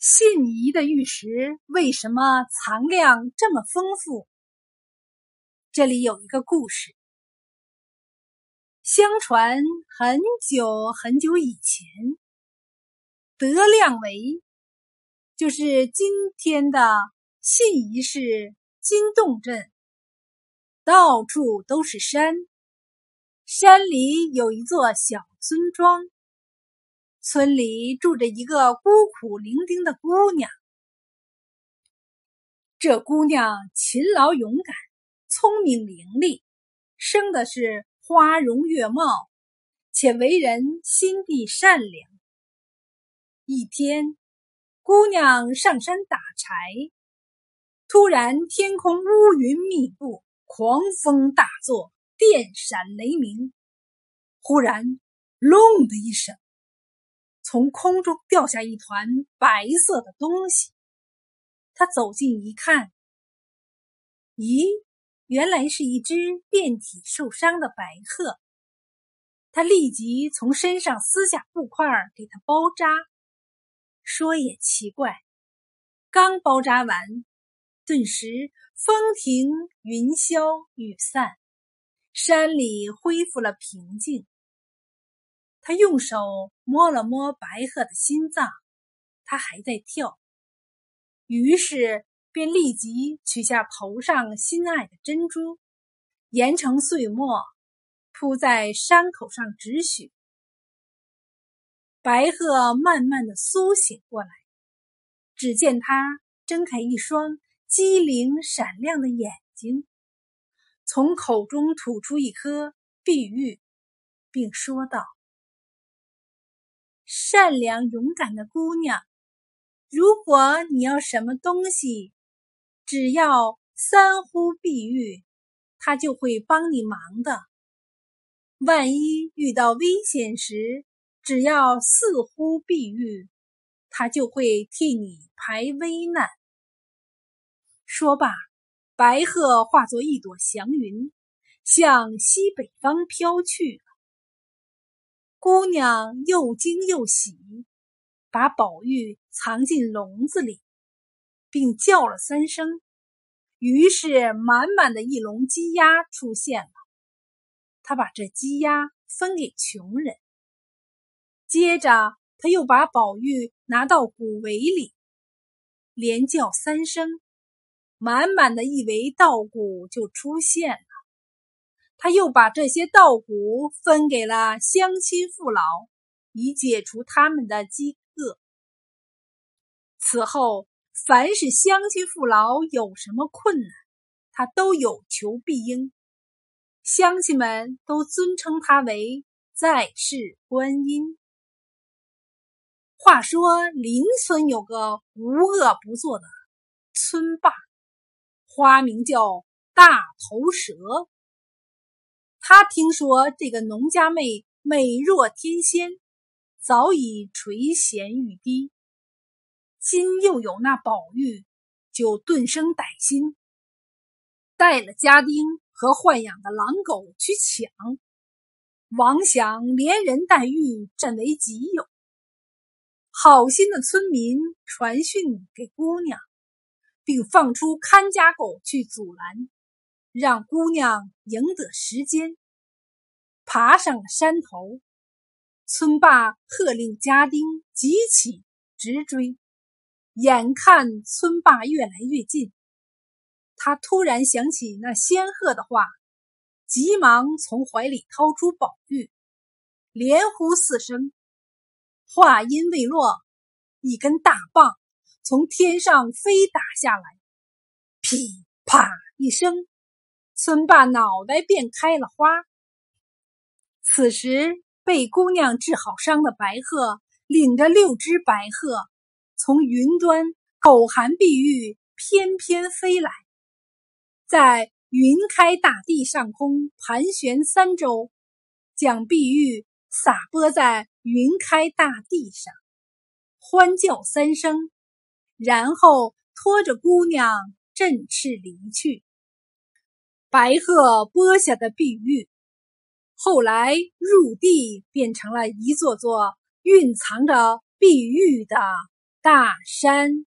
信宜的玉石为什么藏量这么丰富？这里有一个故事。相传很久很久以前，德亮围就是今天的信宜市金洞镇，到处都是山，山里有一座小村庄。村里住着一个孤苦伶仃的姑娘。这姑娘勤劳勇敢，聪明伶俐，生的是花容月貌，且为人心地善良。一天，姑娘上山打柴，突然天空乌云密布，狂风大作，电闪雷鸣。忽然，隆的一声。从空中掉下一团白色的东西，他走近一看，咦，原来是一只遍体受伤的白鹤。他立即从身上撕下布块给它包扎。说也奇怪，刚包扎完，顿时风停云消雨散，山里恢复了平静。他用手摸了摸白鹤的心脏，它还在跳。于是便立即取下头上心爱的珍珠，研成碎末，铺在伤口上止血。白鹤慢慢的苏醒过来，只见它睁开一双机灵闪亮的眼睛，从口中吐出一颗碧玉，并说道。善良勇敢的姑娘，如果你要什么东西，只要三呼碧玉，他就会帮你忙的。万一遇到危险时，只要四呼碧玉，他就会替你排危难。说罢，白鹤化作一朵祥云，向西北方飘去了。姑娘又惊又喜，把宝玉藏进笼子里，并叫了三声。于是，满满的一笼鸡鸭出现了。他把这鸡鸭分给穷人。接着，他又把宝玉拿到谷围里，连叫三声，满满的一围稻谷就出现了。他又把这些稻谷分给了乡亲父老，以解除他们的饥饿。此后，凡是乡亲父老有什么困难，他都有求必应。乡亲们都尊称他为在世观音。话说，邻村有个无恶不作的村霸，花名叫大头蛇。他听说这个农家妹美若天仙，早已垂涎欲滴。今又有那宝玉，就顿生歹心，带了家丁和豢养的狼狗去抢，妄想连人带玉占为己有。好心的村民传讯给姑娘，并放出看家狗去阻拦，让姑娘赢得时间。爬上了山头，村霸喝令家丁急起直追。眼看村霸越来越近，他突然想起那仙鹤的话，急忙从怀里掏出宝玉，连呼四声。话音未落，一根大棒从天上飞打下来，噼啪一声，村霸脑袋便开了花。此时，被姑娘治好伤的白鹤，领着六只白鹤，从云端口含碧玉，翩翩飞来，在云开大地上空盘旋三周，将碧玉洒播在云开大地上，欢叫三声，然后拖着姑娘振翅离去。白鹤播下的碧玉。后来入地变成了一座座蕴藏着碧玉的大山。